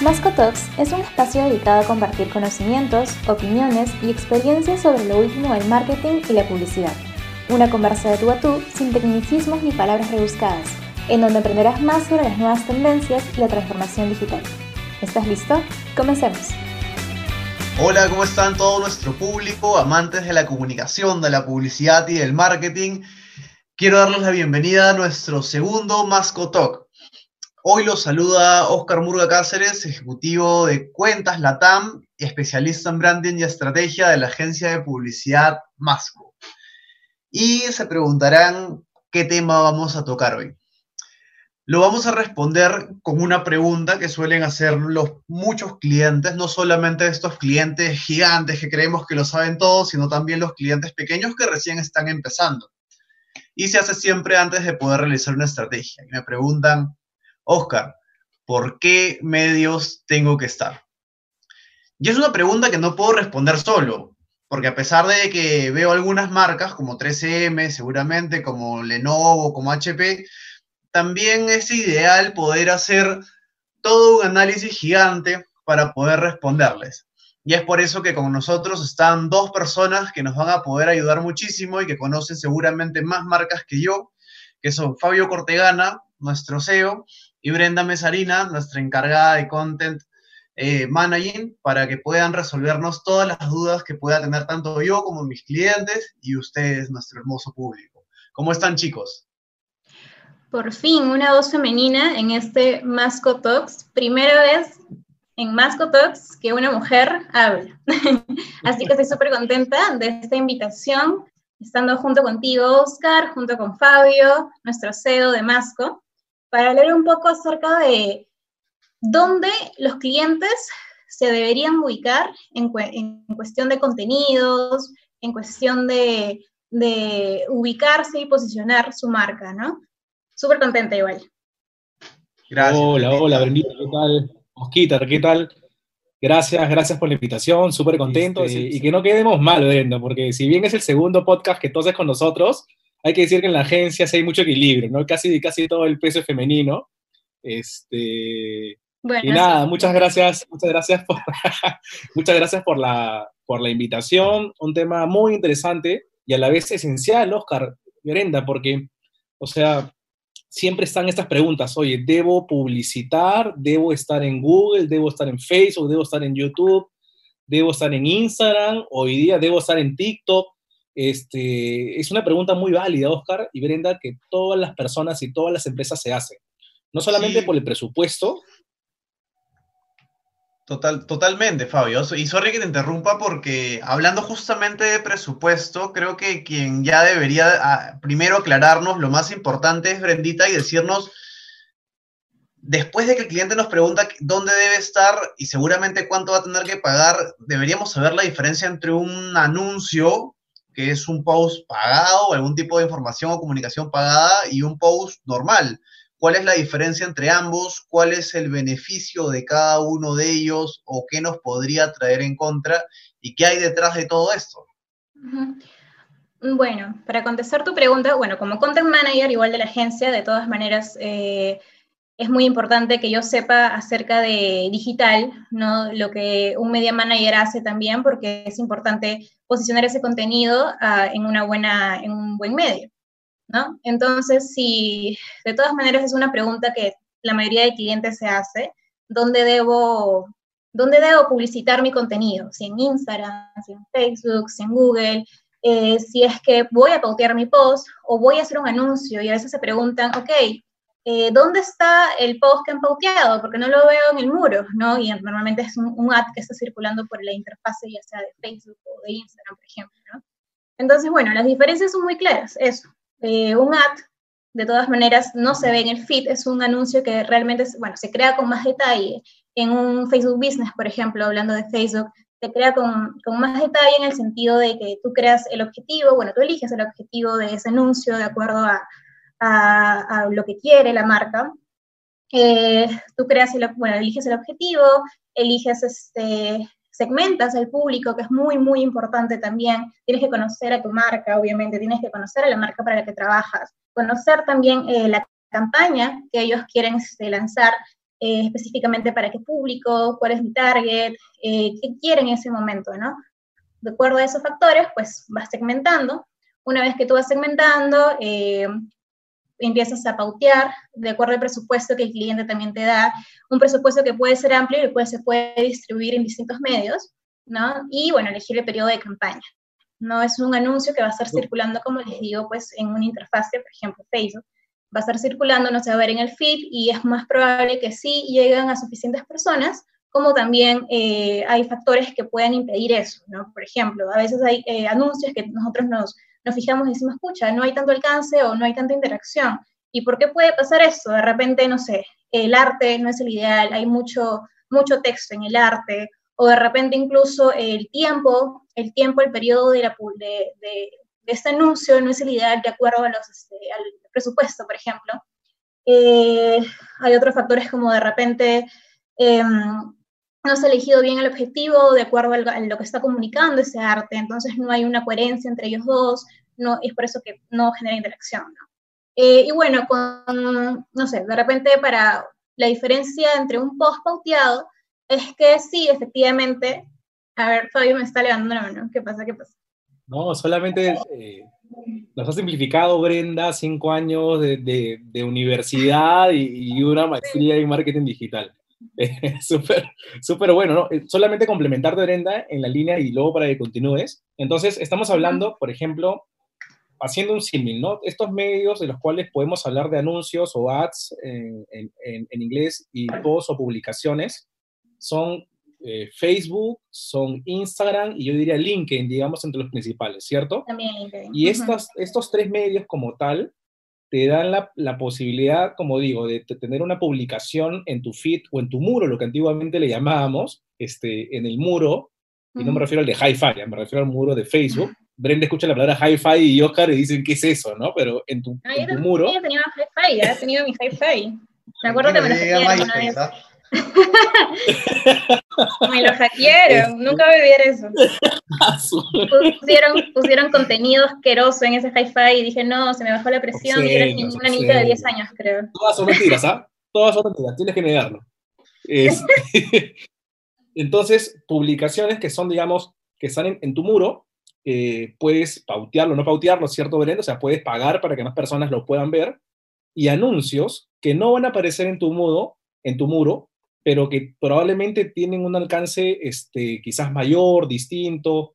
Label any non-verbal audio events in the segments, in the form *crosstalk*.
Masco Talks es un espacio dedicado a compartir conocimientos, opiniones y experiencias sobre lo último del marketing y la publicidad. Una conversa de tú a tú sin tecnicismos ni palabras rebuscadas, en donde aprenderás más sobre las nuevas tendencias y la transformación digital. ¿Estás listo? Comencemos. Hola, ¿cómo están todo nuestro público, amantes de la comunicación, de la publicidad y del marketing? Quiero darles la bienvenida a nuestro segundo Masco Talk. Hoy los saluda Oscar Murga Cáceres, ejecutivo de Cuentas Latam especialista en branding y estrategia de la agencia de publicidad Masco. Y se preguntarán qué tema vamos a tocar hoy. Lo vamos a responder con una pregunta que suelen hacer los muchos clientes, no solamente estos clientes gigantes que creemos que lo saben todo, sino también los clientes pequeños que recién están empezando. Y se hace siempre antes de poder realizar una estrategia. Y me preguntan, Oscar, ¿por qué medios tengo que estar? Y es una pregunta que no puedo responder solo, porque a pesar de que veo algunas marcas como 3M, seguramente como Lenovo, como HP, también es ideal poder hacer todo un análisis gigante para poder responderles. Y es por eso que con nosotros están dos personas que nos van a poder ayudar muchísimo y que conocen seguramente más marcas que yo, que son Fabio Cortegana, nuestro CEO, y Brenda Mesarina, nuestra encargada de Content eh, Managing, para que puedan resolvernos todas las dudas que pueda tener tanto yo como mis clientes y ustedes, nuestro hermoso público. ¿Cómo están chicos? Por fin, una voz femenina en este Masco Talks. Primera vez en Masco Talks que una mujer habla. *laughs* Así que estoy súper contenta de esta invitación, estando junto contigo, Oscar, junto con Fabio, nuestro CEO de Masco para hablar un poco acerca de dónde los clientes se deberían ubicar en, cuestión de contenidos, en cuestión de, ubicarse y posicionar su marca, ¿no? Súper contenta igual. Gracias. Hola, hola, Brendita, ¿qué tal? Mosquita, ¿qué tal? Gracias, gracias por la invitación, súper contentos este, y, que no quedemos mal, Brenda, porque si bien es el segundo podcast que tú haces con nosotros, hay que decir que en la agencia sí hay mucho equilibrio, ¿no? Casi, casi todo el peso es femenino. Este, y nada, muchas gracias, muchas gracias por, *laughs* muchas gracias por la, por la invitación. Un tema muy interesante y a la vez esencial, Oscar Merenda, porque, o sea, siempre están estas preguntas, oye, ¿debo publicitar? ¿Debo estar en Google? ¿Debo estar en Facebook? ¿Debo estar en YouTube? ¿Debo estar en Instagram? Hoy día debo estar en TikTok. Este, es una pregunta muy válida, Oscar y Brenda, que todas las personas y todas las empresas se hacen. No solamente por el presupuesto. Total, totalmente, Fabio. Y sorry que te interrumpa porque hablando justamente de presupuesto, creo que quien ya debería ah, primero aclararnos lo más importante es Brendita y decirnos, después de que el cliente nos pregunta dónde debe estar y seguramente cuánto va a tener que pagar, deberíamos saber la diferencia entre un anuncio que es un post pagado algún tipo de información o comunicación pagada y un post normal. ¿Cuál es la diferencia entre ambos? ¿Cuál es el beneficio de cada uno de ellos o qué nos podría traer en contra? ¿Y qué hay detrás de todo esto? Bueno, para contestar tu pregunta, bueno, como content manager igual de la agencia, de todas maneras, eh, es muy importante que yo sepa acerca de digital, ¿no? Lo que un media manager hace también, porque es importante posicionar ese contenido ah, en, una buena, en un buen medio, ¿no? Entonces, si de todas maneras es una pregunta que la mayoría de clientes se hace, ¿dónde debo, dónde debo publicitar mi contenido? Si en Instagram, si en Facebook, si en Google, eh, si es que voy a pautear mi post o voy a hacer un anuncio y a veces se preguntan, ok, eh, ¿dónde está el post que han pauteado? Porque no lo veo en el muro, ¿no? Y normalmente es un, ad que está circulando por la interfase, ya sea de Facebook o de Instagram, por ejemplo, ¿no? Entonces, bueno, las diferencias son muy claras. Eso, eh, un ad, de todas maneras, no se ve en el feed, es un anuncio que realmente, bueno, se crea con más detalle. En un Facebook Business, por ejemplo, hablando de Facebook, se crea con, con, más detalle en el sentido de que tú creas el objetivo, bueno, tú eliges el objetivo de ese anuncio de acuerdo a, a, lo que quiere la marca. Eh, tú creas, el, bueno, eliges el objetivo, eliges, este, segmentas al público, que es muy, muy importante también. Tienes que conocer a tu marca, obviamente, tienes que conocer a la marca para la que trabajas, conocer también eh, la campaña que ellos quieren este, lanzar eh, específicamente para qué público, cuál es mi target, eh, qué quiere en ese momento, ¿no? De acuerdo a esos factores, pues vas segmentando. Una vez que tú vas segmentando, empiezas a pautear de acuerdo al presupuesto que el cliente también te da, un presupuesto que puede ser amplio y pues se puede distribuir en distintos medios, ¿no? Y bueno, elegir el periodo de campaña. No es un anuncio que va a estar circulando, como les digo, pues en una interfaz, por ejemplo, Facebook. Va a estar circulando, no se va a ver en el feed y es más probable que sí lleguen a suficientes personas, como también eh, hay factores que pueden impedir eso, ¿no? Por ejemplo, a veces hay eh, anuncios que nosotros nos nos fijamos y decimos, escucha, no hay tanto alcance o no hay tanta interacción. ¿Y por qué puede pasar eso? De repente, no sé, el arte no es el ideal, hay mucho, mucho texto en el arte, o de repente incluso el tiempo, el tiempo, el periodo de, la, de, de, este anuncio no es el ideal de acuerdo este, al presupuesto, por ejemplo. Eh, hay otros factores como de repente eh, no se ha elegido bien el objetivo de acuerdo a lo que está comunicando ese arte, entonces no hay una coherencia entre ellos dos, no, es por eso que no genera interacción. ¿no? Eh, y bueno, con, no sé, de repente para la diferencia entre un post pauteado es que sí, efectivamente, a ver, Fabio me está levantando la mano, ¿qué pasa? ¿Qué pasa? No, solamente eh, nos ha simplificado Brenda cinco años de, de, universidad y, y, una maestría en marketing digital. *laughs* súper, súper bueno, ¿no? Eh, solamente complementar de Brenda en la línea y luego para que continúes. Entonces, estamos hablando, por ejemplo, haciendo un símil, ¿no? Estos medios de los cuales podemos hablar de anuncios o ads en, en, en inglés y posts o publicaciones son eh, Facebook, son Instagram y yo diría LinkedIn, digamos, entre los principales, ¿cierto? También LinkedIn. Y estas, estos tres medios como tal te dan la, la, posibilidad, como digo, de, tener una publicación en tu feed o en tu muro, lo que antiguamente le llamábamos, este, en el muro, y no me refiero al de hi-fi, me refiero al muro de Facebook. Brenda escucha la palabra hi-fi y Oscar y dicen, ¿qué es eso? ¿no? Pero en tu, ah, en tu muro... Yo tenía hi-fi, ya he tenido mi hi-fi. Me acuerdo que me lo hackearon una vez. *laughs* me lo hackearon, nunca voy a olvidar eso. *laughs* pusieron, pusieron contenido asqueroso en ese hi-fi y dije, no, se me bajó la presión y era una niñita de 10 años, creo. Todas son mentiras, ¿ah? Todas son mentiras, tienes que negarlo. *laughs* entonces, publicaciones que son, digamos, que están en, tu muro, eh, puedes pautearlo, no pautearlo, ¿cierto, Brenda? O sea, puedes pagar para que más personas lo puedan ver. Y anuncios que no van a aparecer en tu muro, en tu muro, pero que probablemente tienen un alcance este, quizás mayor, distinto.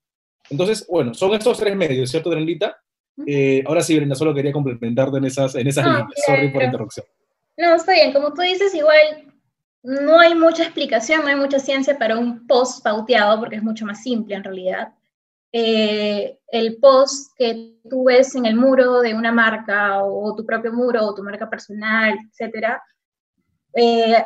Entonces, bueno, son estos tres medios, ¿cierto, Brendita? Eh, ahora sí, Brenda, solo quería complementarte en esas, en esas líneas. Sorry por la interrupción. No, está bien. Como tú dices, igual no hay mucha explicación, no hay mucha ciencia para un post pauteado, porque es mucho más simple en realidad. Eh, el post que tú ves en el muro de una marca o, tu propio muro o tu marca personal, etcétera, eh,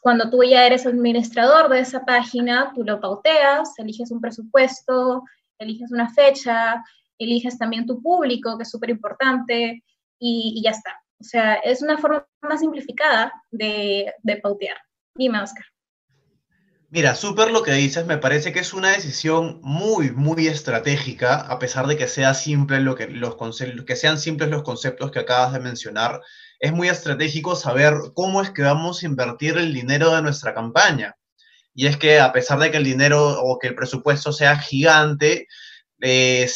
cuando tú ya eres administrador de esa página, tú lo pauteas, eliges un presupuesto, eliges una fecha, eliges también tu público, que es súper importante, y, ya está. O sea, es una forma más simplificada de, de pautear. Dime, Oscar. Mira, súper lo que dices, me parece que es una decisión muy, muy estratégica, a pesar de que, sea simple lo que, los que sean simples los conceptos que acabas de mencionar es muy estratégico saber cómo es que vamos a invertir el dinero de nuestra campaña. Y es que a pesar de que el dinero o que el presupuesto sea gigante,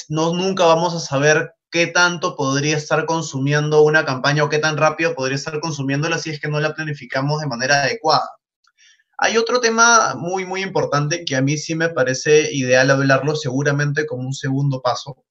no, nunca vamos a saber qué tanto podría estar consumiendo una campaña o qué tan rápido podría estar consumiéndola si es que no la planificamos de manera adecuada. Hay otro tema muy, muy importante que a mí sí me parece ideal hablarlo seguramente como un segundo paso.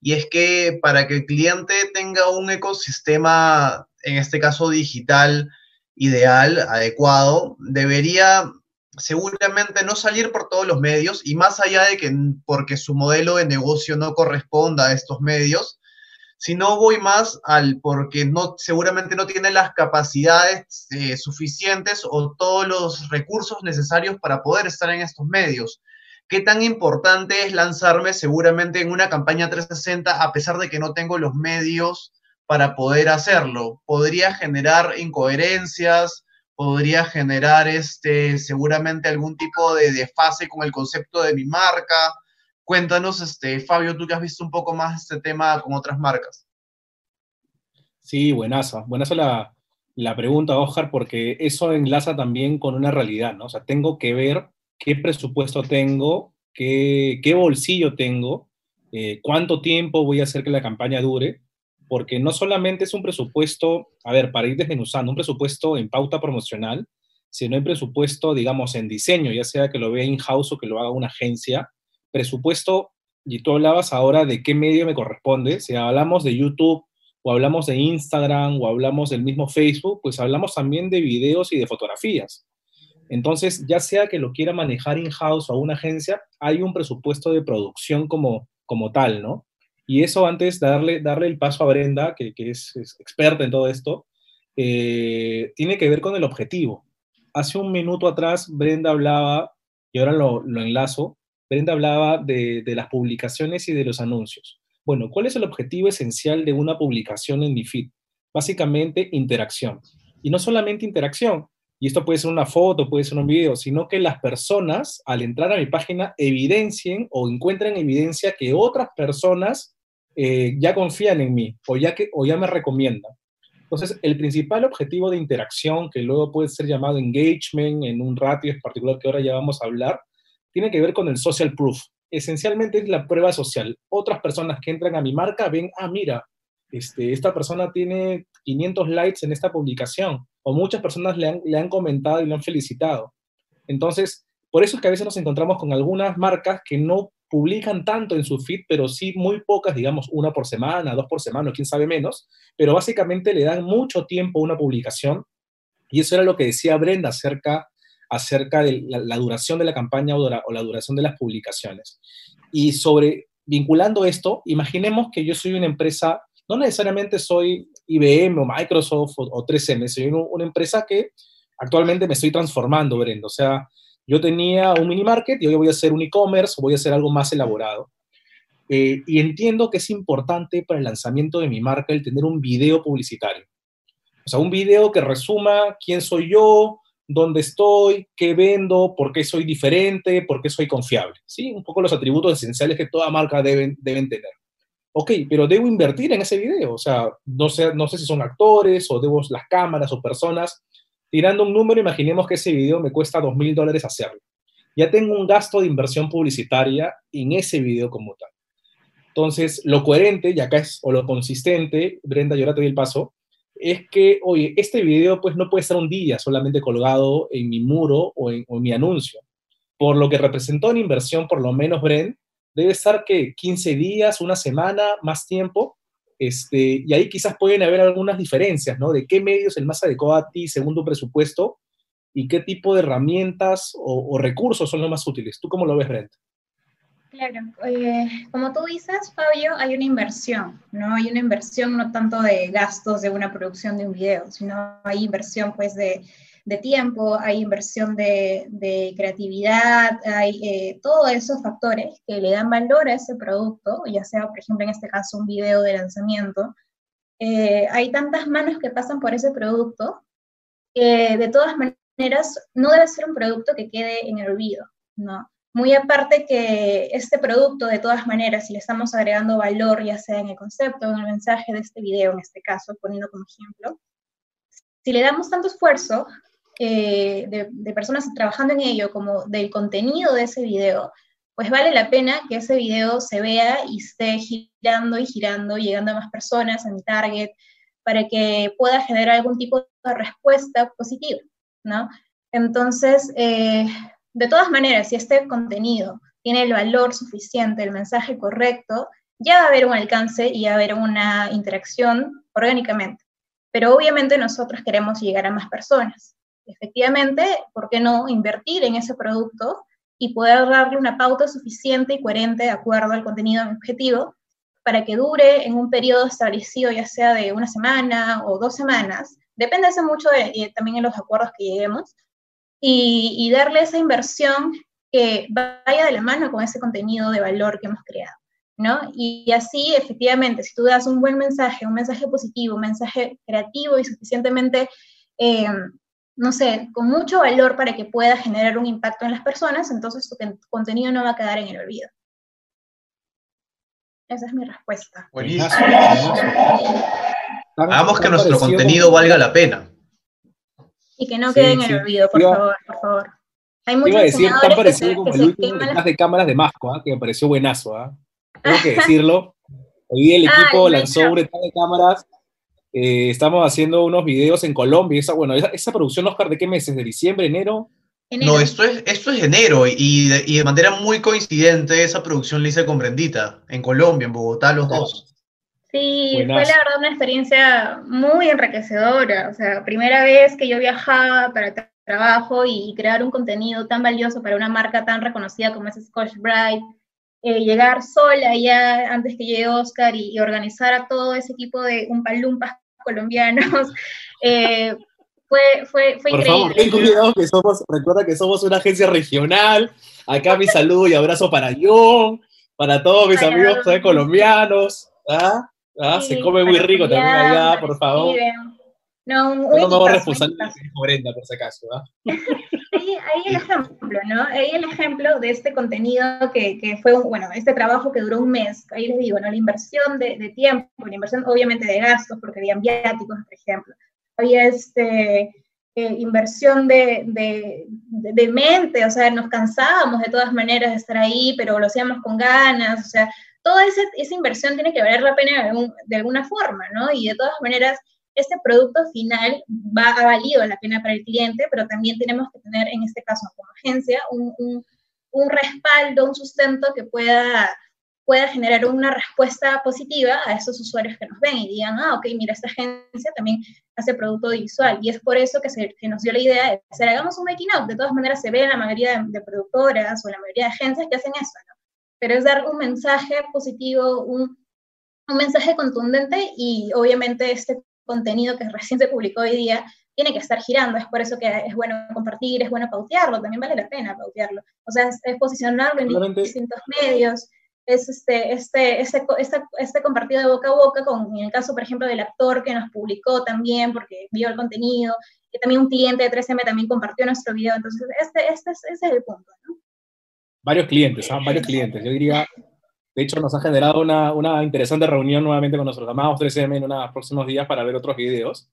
Y es que para que el cliente tenga un ecosistema en este caso digital, ideal, adecuado, debería seguramente no salir por todos los medios y más allá de que porque su modelo de negocio no corresponda a estos medios, sino voy más al porque no, seguramente no tiene las capacidades eh, suficientes o todos los recursos necesarios para poder estar en estos medios. ¿Qué tan importante es lanzarme seguramente en una campaña 360 a pesar de que no tengo los medios para poder hacerlo. Podría generar incoherencias, podría generar este, seguramente algún tipo de desfase con el concepto de mi marca. Cuéntanos, este, Fabio, tú que has visto un poco más este tema con otras marcas. Sí, buenazo, buenazo la, la pregunta, Oscar, porque eso enlaza también con una realidad, ¿no? O sea, tengo que ver qué presupuesto tengo, qué, qué bolsillo tengo, eh, cuánto tiempo voy a hacer que la campaña dure, porque no solamente es un presupuesto, a ver, para ir desmenuzando, un presupuesto en pauta promocional, sino en presupuesto, digamos, en diseño, ya sea que lo vea in-house o que lo haga una agencia, presupuesto, y tú hablabas ahora de qué medio me corresponde, si hablamos de YouTube o hablamos de Instagram o hablamos del mismo Facebook, pues hablamos también de videos y de fotografías. Entonces, ya sea que lo quiera manejar in-house o una agencia, hay un presupuesto de producción como, como tal, ¿no? Y eso antes darle, darle el paso a Brenda, que, es, experta en todo esto, eh, tiene que ver con el objetivo. Hace un minuto atrás, Brenda hablaba, y ahora lo, lo enlazo, Brenda hablaba de, de, las publicaciones y de los anuncios. Bueno, ¿cuál es el objetivo esencial de una publicación en mi feed? Básicamente, interacción. Y no solamente interacción, y esto puede ser una foto, puede ser un video, sino que las personas al entrar a mi página evidencien o encuentren evidencia que otras personas eh, ya confían en mí o ya, que, o ya me recomiendan. Entonces, el principal objetivo de interacción, que luego puede ser llamado engagement en un ratio particular que ahora ya vamos a hablar, tiene que ver con el social proof. Esencialmente es la prueba social. Otras personas que entran a mi marca ven, ah, mira, este, esta persona tiene 500 likes en esta publicación, o muchas personas le han, le han comentado y le han felicitado. Entonces, por eso es que a veces nos encontramos con algunas marcas que no publican tanto en su feed, pero sí muy pocas, digamos, una por semana, dos por semana, quién sabe menos, pero básicamente le dan mucho tiempo a una publicación. Y eso era lo que decía Brenda acerca, acerca de la, duración de la campaña o, o la duración de las publicaciones. Y sobre, vinculando esto, imaginemos que yo soy una empresa, no necesariamente soy IBM o Microsoft o, 3M, soy una empresa que actualmente me estoy transformando, Brenda. O sea, yo tenía un mini market y hoy voy a hacer un e-commerce o voy a hacer algo más elaborado. Eh, y entiendo que es importante para el lanzamiento de mi marca el tener un video publicitario. O sea, un video que resuma quién soy yo, dónde estoy, qué vendo, por qué soy diferente, por qué soy confiable. ¿sí? Un poco los atributos esenciales que toda marca deben, deben tener. Ok, pero debo invertir en ese video. O sea, no sé, no sé si son actores o debo las cámaras o personas Tirando un número, imaginemos que ese video me cuesta dos mil dólares hacerlo. Ya tengo un gasto de inversión publicitaria en ese video como tal. Entonces, lo coherente, y acá es, o lo consistente, Brenda, yo ahora te doy el paso, es que, oye, este video pues no puede estar un día solamente colgado en mi muro o en, o en mi anuncio. Por lo que representó en inversión, por lo menos, Brenda, debe estar que 15 días, una semana, más tiempo, este, y ahí quizás pueden haber algunas diferencias, ¿no? De qué medio es el más adecuado a ti según tu presupuesto y qué tipo de herramientas o, recursos son los más útiles. ¿Tú cómo lo ves, Brent? Claro, eh, como tú dices, Fabio, hay una inversión, ¿no? Hay una inversión no tanto de gastos de una producción de un video, sino hay inversión pues de de tiempo, hay inversión de, creatividad, hay eh, todos esos factores que le dan valor a ese producto, ya sea, por ejemplo, en este caso, un video de lanzamiento. Eh, hay tantas manos que pasan por ese producto que de todas maneras no debe ser un producto que quede en el olvido, ¿no? Muy aparte que este producto, de todas maneras, si le estamos agregando valor, ya sea en el concepto en el mensaje de este video, en este caso, poniendo como ejemplo, si le damos tanto esfuerzo, eh, de, personas trabajando en ello como del contenido de ese video, pues vale la pena que ese video se vea y esté girando y girando, llegando a más personas, a mi target, para que pueda generar algún tipo de respuesta positiva, ¿no? Entonces, eh, de todas maneras, si este contenido tiene el valor suficiente, el mensaje correcto, ya va a haber un alcance y va a haber una interacción orgánicamente. Pero obviamente nosotros queremos llegar a más personas efectivamente, ¿por qué no invertir en ese producto y poder darle una pauta suficiente y coherente de acuerdo al contenido de objetivo para que dure en un periodo establecido, ya sea de una semana o dos semanas, depende de mucho de, también en los acuerdos que lleguemos, y, y darle esa inversión que vaya de la mano con ese contenido de valor que hemos creado. ¿No? Y así, efectivamente, si tú das un buen mensaje, un mensaje positivo, un mensaje creativo y suficientemente eh, no sé, con mucho valor para que pueda generar un impacto en las personas, entonces tu contenido no va a quedar en el olvido. Esa es mi respuesta. Buenísimo. Hagamos que nuestro contenido valga la pena. Y que no queden en el olvido, por favor, por favor. Hay muchos iba a decir tan parecido como el último de cámaras de Masco, ¿ah? que me pareció buenazo, ¿ah? tengo que *laughs* decirlo. Hoy el ah, equipo lanzó un de cámaras. Eh, estamos haciendo unos videos en Colombia. Esa, bueno, esa, producción, Oscar, ¿de qué meses? ¿De diciembre, enero? No, esto es, esto es enero y de, y de, manera muy coincidente esa producción la hice con Brendita, en Colombia, en Bogotá, los dos. Sí, fue la verdad una experiencia muy enriquecedora. O sea, primera vez que yo viajaba para trabajo y crear un contenido tan valioso para una marca tan reconocida como es Scotch Brite, eh, llegar sola ya antes que llegue Oscar y, organizar a todo ese equipo de umpalumpas colombianos, *laughs* eh, fue, fue, fue Por increíble. Favor, ten cuidado que somos, recuerda que somos una agencia regional. Acá mi saludo y abrazo para John, para todos mis amigos colombiaos. ¿ah? ¿Ah? Se come muy rico también allá, por favor. No, no me voy a responsable Brenda, por si acaso. ¿ah? *laughs* ahí, ahí, el ejemplo, ¿no? Ahí el ejemplo de este contenido que, que, fue, un, bueno, este trabajo que duró un mes. Ahí les digo, ¿no? La inversión de, de tiempo, la inversión obviamente de gastos, porque había viáticos, por ejemplo. Había este, eh, inversión de, de, de, mente, o sea, nos cansábamos de todas maneras de estar ahí, pero lo hacíamos con ganas, o sea, toda esa, esa inversión tiene que valer la pena de alguna forma, ¿no? Y de todas maneras este producto final va a valido la pena para el cliente, pero también tenemos que tener, en este caso como agencia, un, un, respaldo, un sustento que pueda, pueda generar una respuesta positiva a esos usuarios que nos ven y digan, ah, ok, mira, esta agencia también hace producto visual. Y es por eso que, se, que nos dio la idea de hacer, hagamos un making out. De todas maneras, se ve en la mayoría de, productoras o en la mayoría de agencias que hacen eso, ¿no? Pero es dar un mensaje positivo, un, un mensaje contundente y obviamente este contenido que recién se publicó hoy día tiene que estar girando, es por eso que es bueno compartir, es bueno pautearlo, también vale la pena pautearlo, o sea, es, posicionarlo en distintos medios, es este, este, este, este, este, compartido de boca a boca, con, en el caso, por ejemplo, del actor que nos publicó también, porque vio el contenido, que también un cliente de 3M también compartió nuestro video, entonces este, este, es el punto, ¿no? Varios clientes, ¿ah? varios clientes, yo diría de hecho, nos ha generado una, una interesante reunión nuevamente con nuestros amados 3M en unos próximos días para ver otros videos,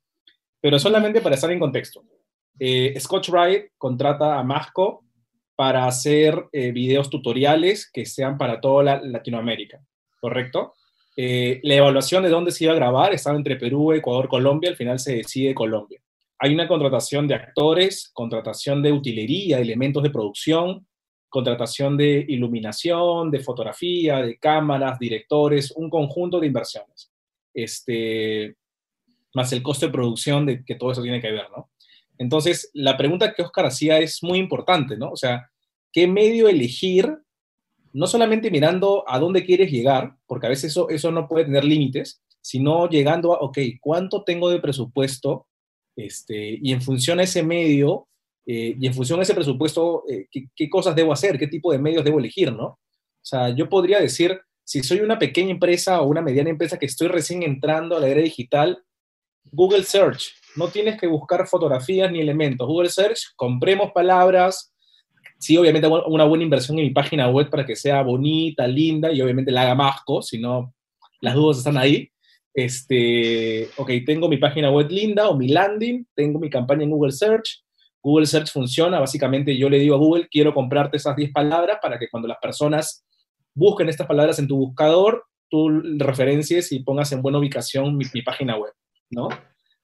pero solamente para estar en contexto. Eh, Scotch-Brite contrata a Masco para hacer eh, videos tutoriales que sean para toda Latinoamérica, ¿correcto? Eh, la evaluación de dónde se iba a grabar estaba entre Perú, Ecuador, Colombia, al final se decide Colombia. Hay una contratación de actores, contratación de utilería, elementos de producción, contratación de iluminación, de fotografía, de cámaras, directores, un conjunto de inversiones. Este, más el costo de producción de que todo eso tiene que ver, ¿no? Entonces, la pregunta que Oscar hacía es muy importante, ¿no? O sea, ¿qué medio elegir? No solamente mirando a dónde quieres llegar, porque a veces eso, eso no puede tener límites, sino llegando a, ok, ¿cuánto tengo de presupuesto? Este, y en función a ese medio, eh, y en función de ese presupuesto, eh, ¿qué, cosas debo hacer? ¿Qué tipo de medios debo elegir? ¿no? O sea, yo podría decir, si soy una pequeña empresa o una mediana empresa que estoy recién entrando a la era digital, Google Search. No tienes que buscar fotografías ni elementos. Google Search, compremos palabras. Sí, obviamente una buena inversión en mi página web para que sea bonita, linda y obviamente la haga masco, si no, las dudas están ahí. Este, ok, tengo mi página web linda o mi landing, tengo mi campaña en Google Search, Google Search funciona, básicamente yo le digo a Google, quiero comprarte esas 10 palabras para que cuando las personas busquen estas palabras en tu buscador, tú referencies y pongas en buena ubicación mi, página web, ¿no?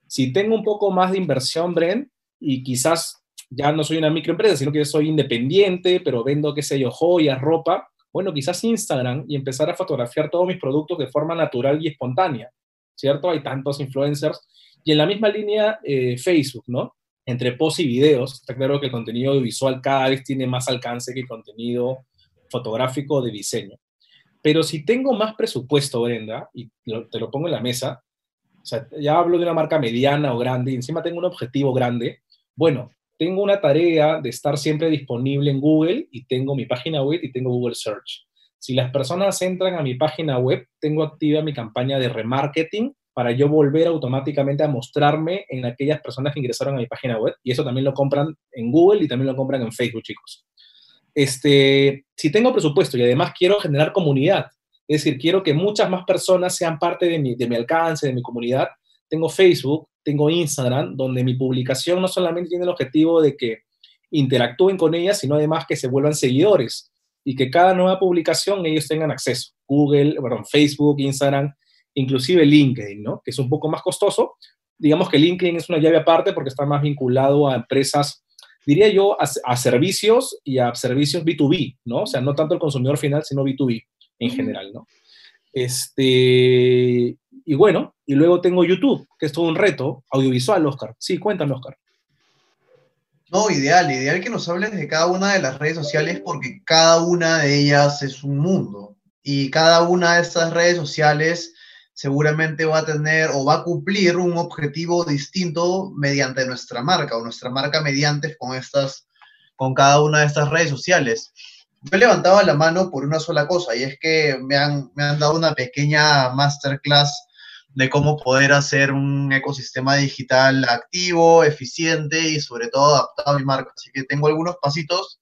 Si tengo un poco más de inversión, Bren, y quizás ya no soy una microempresa, sino que soy independiente, pero vendo, qué sé yo, joyas, ropa, bueno, quizás Instagram y empezar a fotografiar todos mis productos de forma natural y espontánea, ¿cierto? Hay tantos influencers. Y en la misma línea, eh, Facebook, ¿no? Entre post y videos, está claro que el contenido visual cada vez tiene más alcance que el contenido fotográfico de diseño. Pero si tengo más presupuesto, Brenda, y te lo pongo en la mesa, o sea, ya hablo de una marca mediana o grande, y encima tengo un objetivo grande, bueno, tengo una tarea de estar siempre disponible en Google y tengo mi página web y tengo Google Search. Si las personas entran a mi página web, tengo activa mi campaña de remarketing para yo volver automáticamente a mostrarme en aquellas personas que ingresaron a mi página web. Y eso también lo compran en Google y también lo compran en Facebook, chicos. Este, si tengo presupuesto y además quiero generar comunidad, es decir, quiero que muchas más personas sean parte de mi, de mi alcance, de mi comunidad, tengo Facebook, tengo Instagram, donde mi publicación no solamente tiene el objetivo de que interactúen con ellas, sino además que se vuelvan seguidores y que cada nueva publicación ellos tengan acceso. Google, perdón, Facebook, Instagram, inclusive LinkedIn, ¿no? Que es un poco más costoso. Digamos que LinkedIn es una llave aparte porque está más vinculado a empresas, diría yo, a, servicios y a servicios B2B, ¿no? O sea, no tanto el consumidor final, sino B2B en general, ¿no? Este, y bueno, y luego tengo YouTube, que es todo un reto audiovisual, Oscar. Sí, cuéntame, Oscar. No, ideal, ideal que nos hables de cada una de las redes sociales porque cada una de ellas es un mundo y cada una de estas redes sociales seguramente va a tener o va a cumplir un objetivo distinto mediante nuestra marca o nuestra marca mediante con estas con cada una de estas redes sociales. Yo levantaba la mano por una sola cosa y es que me han, me han dado una pequeña masterclass de cómo poder hacer un ecosistema digital activo, eficiente y sobre todo adaptado a mi marca. Así que tengo algunos pasitos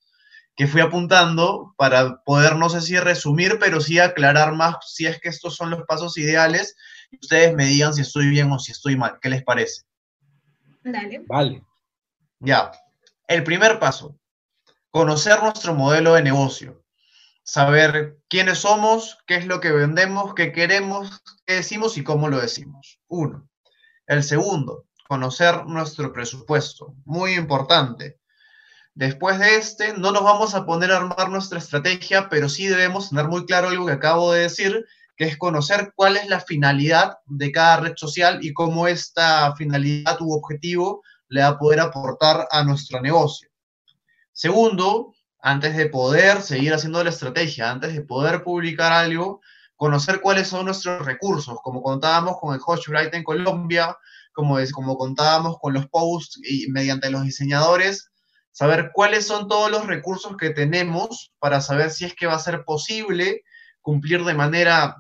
que fui apuntando para poder, no sé si resumir, pero sí aclarar más si es que estos son los pasos ideales y ustedes me digan si estoy bien o si estoy mal. ¿Qué les parece? Dale. Vale. Ya. El primer paso, conocer nuestro modelo de negocio saber quiénes somos, qué es lo que vendemos, qué queremos, qué decimos y cómo lo decimos. Uno. El segundo, conocer nuestro presupuesto. Muy importante. Después de este, no nos vamos a poner a armar nuestra estrategia, pero sí debemos tener muy claro algo que acabo de decir, que es conocer cuál es la finalidad de cada red social y cómo esta finalidad u objetivo le va a poder aportar a nuestro negocio. Segundo, antes de poder seguir haciendo la estrategia, antes de poder publicar algo, conocer cuáles son nuestros recursos, como contábamos con el Bright en Colombia, como, es, como contábamos con los posts y mediante los diseñadores, saber cuáles son todos los recursos que tenemos para saber si es que va a ser posible cumplir de manera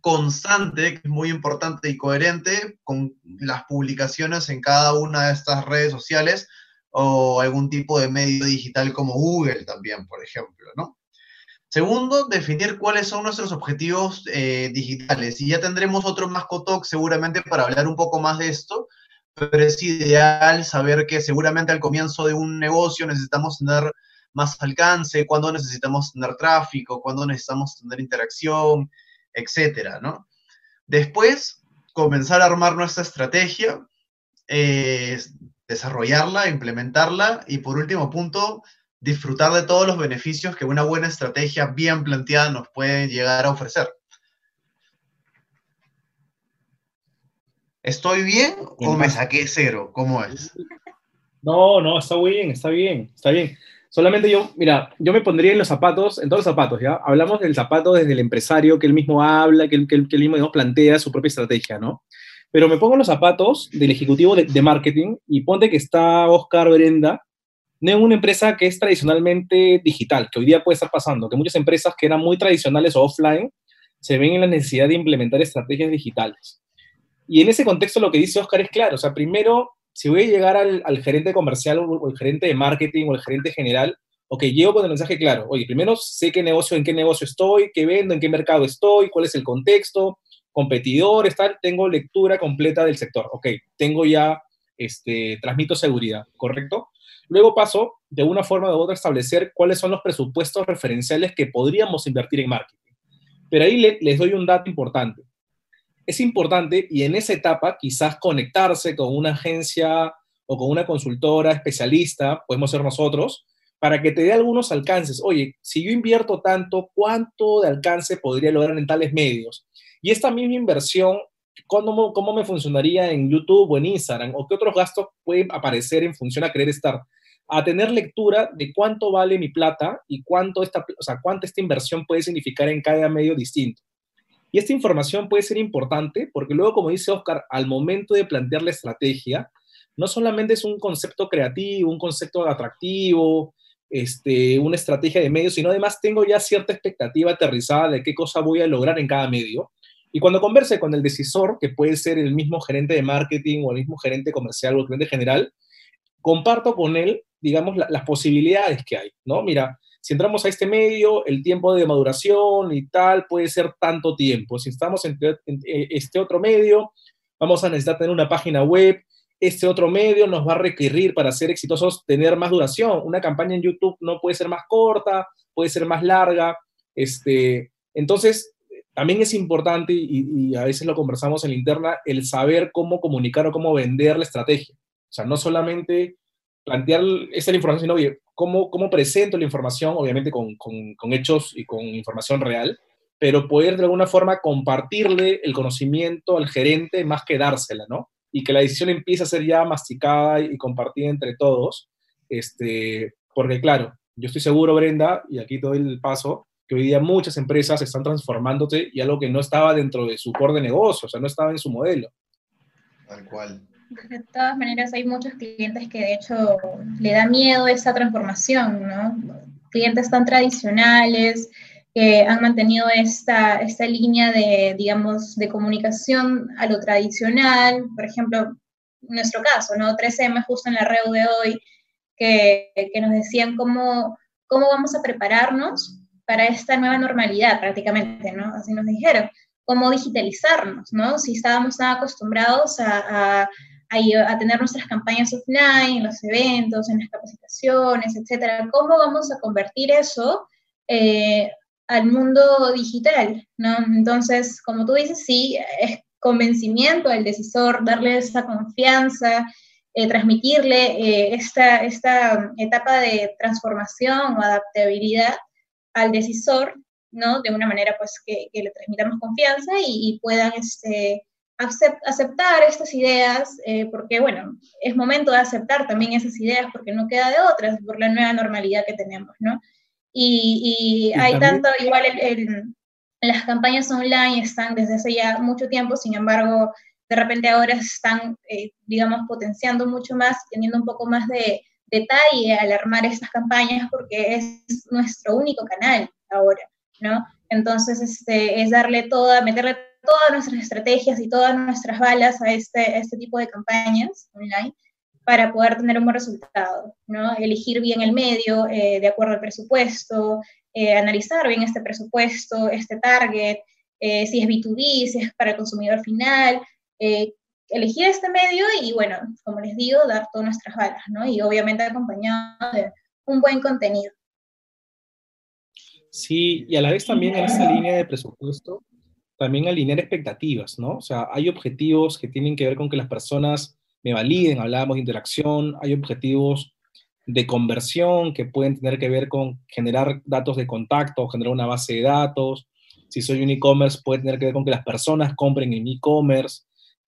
constante, que es muy importante y coherente, con las publicaciones en cada una de estas redes sociales, o algún tipo de medio digital como Google también, por ejemplo, ¿no? Segundo, definir cuáles son nuestros objetivos eh, digitales. Y ya tendremos otro Mascotalk seguramente para hablar un poco más de esto, pero es ideal saber que seguramente al comienzo de un negocio necesitamos tener más alcance, cuándo necesitamos tener tráfico, cuándo necesitamos tener interacción, etcétera, ¿no? Después, comenzar a armar nuestra estrategia, eh, desarrollarla, implementarla y por último punto, disfrutar de todos los beneficios que una buena estrategia bien planteada nos puede llegar a ofrecer. ¿Estoy bien o me saqué cero? ¿Cómo es? *laughs* No, no, está bien, está bien, está bien. Solamente yo, mira, yo me pondría en los zapatos, en todos los zapatos, ¿ya? Hablamos del zapato desde el empresario, que él mismo habla, que él, que él, mismo plantea su propia estrategia, ¿no? Pero me pongo los zapatos del ejecutivo de, marketing y ponte que está Oscar Berenda no en una empresa que es tradicionalmente digital, que hoy día puede estar pasando, que muchas empresas que eran muy tradicionales o offline se ven en la necesidad de implementar estrategias digitales. Y en ese contexto lo que dice Oscar es claro, o sea, primero, si voy a llegar al, gerente comercial o el gerente de marketing o el gerente general, ok, llego con el mensaje claro, oye, primero sé qué negocio, en qué negocio estoy, qué vendo, en qué mercado estoy, cuál es el contexto, competidores, tal, tengo lectura completa del sector. Ok, tengo ya, este, transmito seguridad, ¿correcto? Luego paso, de una forma u otra, a establecer cuáles son los presupuestos referenciales que podríamos invertir en marketing. Pero ahí les doy un dato importante. Es importante, y en esa etapa, quizás conectarse con una agencia o con una consultora especialista, podemos ser nosotros, para que te dé algunos alcances. Oye, si yo invierto tanto, ¿cuánto de alcance podría lograr en tales medios? Y esta misma inversión, ¿cómo, ¿cómo me funcionaría en YouTube o en Instagram? ¿O qué otros gastos pueden aparecer en función a querer estar? A tener lectura de cuánto vale mi plata y cuánto esta, o sea, cuánto esta inversión puede significar en cada medio distinto. Y esta información puede ser importante porque luego, como dice Oscar, al momento de plantear la estrategia, no solamente es un concepto creativo, un concepto atractivo, este, una estrategia de medios, sino además tengo ya cierta expectativa aterrizada de qué cosa voy a lograr en cada medio. Y cuando converse con el decisor, que puede ser el mismo gerente de marketing o el mismo gerente comercial o el gerente general, comparto con él, digamos, las posibilidades que hay, ¿no? Mira, si entramos a este medio, el tiempo de maduración y tal puede ser tanto tiempo. Si estamos en, en este otro medio, vamos a necesitar tener una página web, este otro medio nos va a requerir para ser exitosos tener más duración. Una campaña en YouTube no puede ser más corta, puede ser más larga. Este, entonces, también es importante, y, a veces lo conversamos en la interna, el saber cómo comunicar o cómo vender la estrategia. O sea, no solamente plantear esa información, sino, oye, ¿cómo, cómo presento la información? Obviamente con, con, con hechos y con información real, pero poder de alguna forma compartirle el conocimiento al gerente más que dársela, ¿no? y que la decisión empiece a ser ya masticada y compartida entre todos, este, porque claro, yo estoy seguro, Brenda, y aquí doy el paso, que hoy día muchas empresas están transformándose y algo que no estaba dentro de su core de negocio, o sea, no estaba en su modelo. Tal cual. De todas maneras, hay muchos clientes que de hecho le da miedo esa transformación, ¿no? Clientes tan tradicionales, que han mantenido esta, esta línea de, digamos, de comunicación a lo tradicional. Por ejemplo, nuestro caso, ¿no? 3M justo en la red de hoy, que, que nos decían cómo, cómo vamos a prepararnos para esta nueva normalidad prácticamente, ¿no? Así nos dijeron, cómo digitalizarnos, ¿no? Si estábamos tan acostumbrados a, a, a, tener nuestras campañas offline, en los eventos, en las capacitaciones, etcétera, ¿cómo vamos a convertir eso eh, al mundo digital, ¿no? Entonces, como tú dices, sí, es convencimiento al decisor, darle esa confianza, eh, transmitirle eh, esta, esta etapa de transformación o adaptabilidad al decisor, ¿no? De una manera, pues, que, le transmitamos confianza y, puedan, este, aceptar estas ideas, eh, porque, bueno, es momento de aceptar también esas ideas porque no queda de otras por la nueva normalidad que tenemos, ¿no? Y, hay tanto, igual el, las campañas online están desde hace ya mucho tiempo, sin embargo, de repente ahora están, eh, digamos, potenciando mucho más, teniendo un poco más de detalle al armar estas campañas porque es nuestro único canal ahora, ¿no? Entonces, este, es darle toda, meterle todas nuestras estrategias y todas nuestras balas a este, a este tipo de campañas online para poder tener un buen resultado, ¿no? Elegir bien el medio eh, de acuerdo al presupuesto, eh, analizar bien este presupuesto, este target, eh, si es B2B, si es para el consumidor final, elegir este medio y, bueno, como les digo, dar todas nuestras balas, ¿no? Y obviamente acompañado de un buen contenido. Sí, y a la vez también en esta línea de presupuesto, también alinear expectativas, ¿no? O sea, hay objetivos que tienen que ver con que las personas me validen, hablábamos de interacción, hay objetivos de conversión que pueden tener que ver con generar datos de contacto, generar una base de datos. Si soy un e-commerce, puede tener que ver con que las personas compren en e-commerce.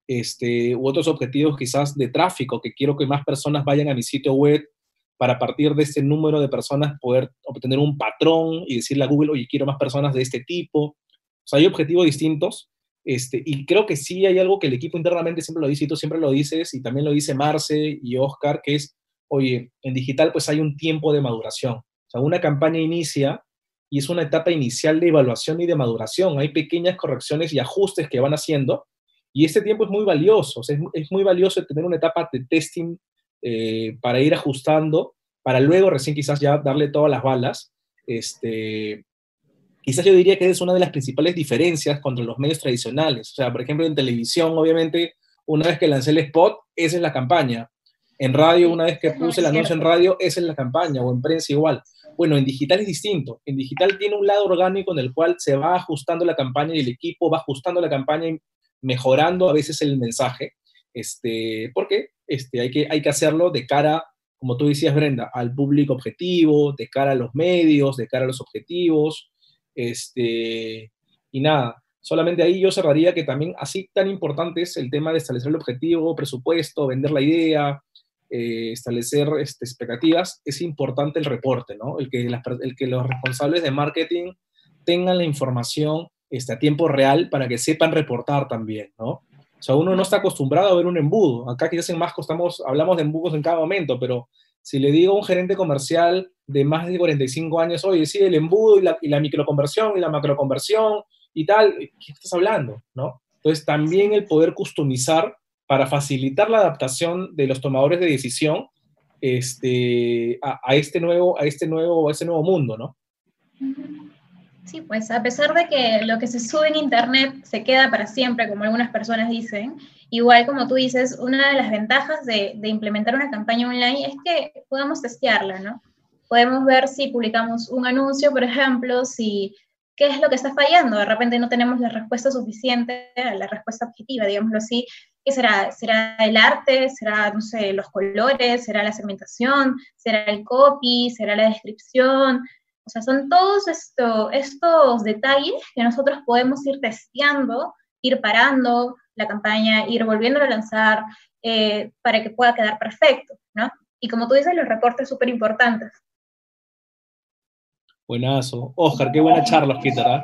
Este, u otros objetivos quizás de tráfico, que quiero que más personas vayan a mi sitio web para a partir de este número de personas poder obtener un patrón y decirle a Google, oye, quiero más personas de este tipo. O sea, hay objetivos distintos este, y creo que sí hay algo que el equipo internamente siempre lo dice y tú siempre lo dices, y también lo dice Marce y Oscar, que es, oye, en digital pues hay un tiempo de maduración. O sea, una campaña inicia y es una etapa inicial de evaluación y de maduración. Hay pequeñas correcciones y ajustes que van haciendo y este tiempo es muy valioso. O sea, es, muy valioso tener una etapa de testing eh, para ir ajustando, para luego recién quizás ya darle todas las balas. Este, quizás yo diría que es una de las principales diferencias contra los medios tradicionales. O sea, por ejemplo, en televisión, obviamente, una vez que lancé el spot, esa es la campaña. En radio, una vez que puse el anuncio en radio, esa es la campaña, o en prensa igual. Bueno, en digital es distinto. En digital tiene un lado orgánico en el cual se va ajustando la campaña y el equipo va ajustando la campaña y mejorando a veces el mensaje. Este, porque este, hay, que, hay que hacerlo de cara, como tú decías, Brenda, al público objetivo, de cara a los medios, de cara a los objetivos. Este, y nada, solamente ahí yo cerraría que también así tan importante es el tema de establecer el objetivo, presupuesto, vender la idea, eh, establecer este, expectativas, es importante el reporte, ¿no? El que, el que los responsables de marketing tengan la información este, a tiempo real para que sepan reportar también, ¿no? O sea, uno no está acostumbrado a ver un embudo. Acá quizás en Masco estamos, hablamos de embudos en cada momento, pero si le digo a un gerente comercial de más de 45 años, oye, sí, el embudo y la, microconversión y la macroconversión y tal, ¿qué estás hablando? ¿no? Entonces, también el poder customizar para facilitar la adaptación de los tomadores de decisión este, a, este nuevo, a, este nuevo, a este nuevo mundo, ¿no? Sí, pues a pesar de que lo que se sube en Internet se queda para siempre, como algunas personas dicen, igual como tú dices, una de las ventajas de, implementar una campaña online es que podemos testearla, ¿no? Podemos ver si publicamos un anuncio, por ejemplo, si qué es lo que está fallando. De repente no tenemos la respuesta suficiente, la respuesta objetiva, digámoslo así. ¿Qué será? ¿Será el arte? ¿Será, no sé, los colores? ¿Será la segmentación? ¿Será el copy? ¿Será la descripción? O sea, son todos esto, estos detalles que nosotros podemos ir testeando, ir parando la campaña, ir volviendo a lanzar eh, para que pueda quedar perfecto, ¿no? Y como tú dices, los reportes súper importantes. Buenazo. Oscar, qué buena charla, Oscar. ¿ah?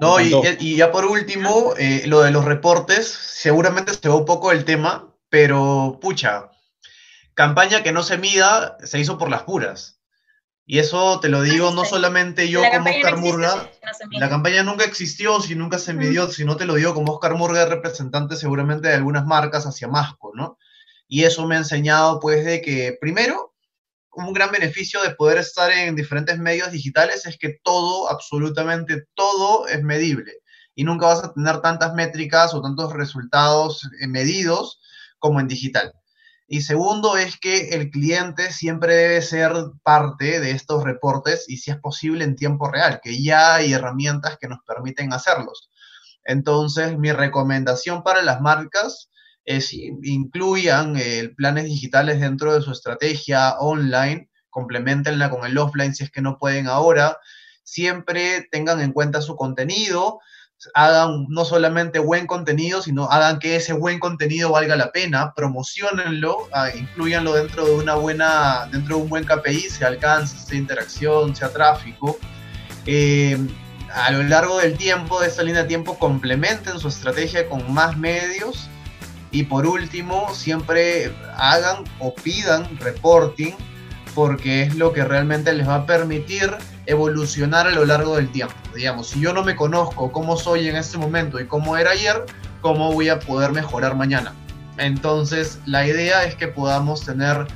No, y, ya por último, eh, lo de los reportes, seguramente se va un poco el tema, pero pucha, campaña que no se mida se hizo por las puras. Y eso te lo digo no solamente yo como Oscar Murga, la campaña nunca existió, si nunca se midió, si no te lo digo como Oscar Murga, representante seguramente de algunas marcas hacia Masco, ¿no? Y eso me ha enseñado pues de que primero, un gran beneficio de poder estar en diferentes medios digitales es que todo, absolutamente todo es medible. Y nunca vas a tener tantas métricas o tantos resultados eh, medidos como en digital. Y segundo es que el cliente siempre debe ser parte de estos reportes y si es posible en tiempo real, que ya hay herramientas que nos permiten hacerlos. Entonces, mi recomendación para las marcas es incluyan eh, planes digitales dentro de su estrategia online, complementenla con el offline si es que no pueden ahora, siempre tengan en cuenta su contenido, hagan no solamente buen contenido, sino hagan que ese buen contenido valga la pena, promocionenlo, ah, incluyanlo dentro de una buena, dentro de un buen KPI, sea alcance, sea interacción, sea tráfico. Eh, a lo largo del tiempo, de esta línea de tiempo, complementen su estrategia con más medios. Y por último, siempre hagan o pidan reporting porque es lo que realmente les va a permitir evolucionar a lo largo del tiempo. Digamos, si yo no me conozco cómo soy en este momento y cómo era ayer, ¿cómo voy a poder mejorar mañana? Entonces, la idea es que podamos tener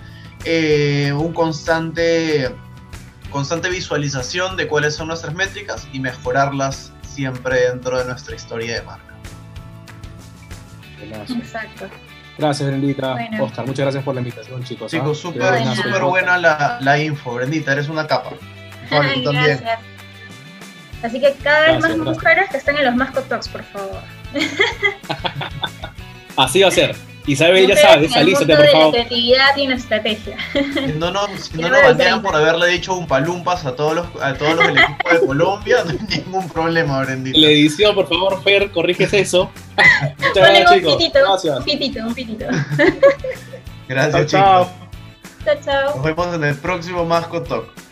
eh, un constante, constante visualización de cuáles son nuestras métricas y mejorarlas siempre dentro de nuestra historia de marca. Exacto. Gracias, Brendita. Oscar, muchas gracias por la invitación, chicos. ¿ah? Chicos, súper buena la, la, info, Brendita, eres una capa. *laughs* también. Así que cada vez más mujeres que estén en los Mascot Talks, por favor. Así va a ser. Isabel ya sabe, salícete por favor. La creatividad y una estrategia. No, no, si no nos batean por haberle dicho un palumpas a todos los, a todos los del equipo de Colombia, no hay ningún problema, Brendita. La edición, por favor, Fer, corriges eso. *laughs* Muchas gracias, chicos. Un pitito, gracias. un pitito, un pitito. Gracias, chao, chicos. Chao, chao. Nos vemos en el próximo Mascot Talk.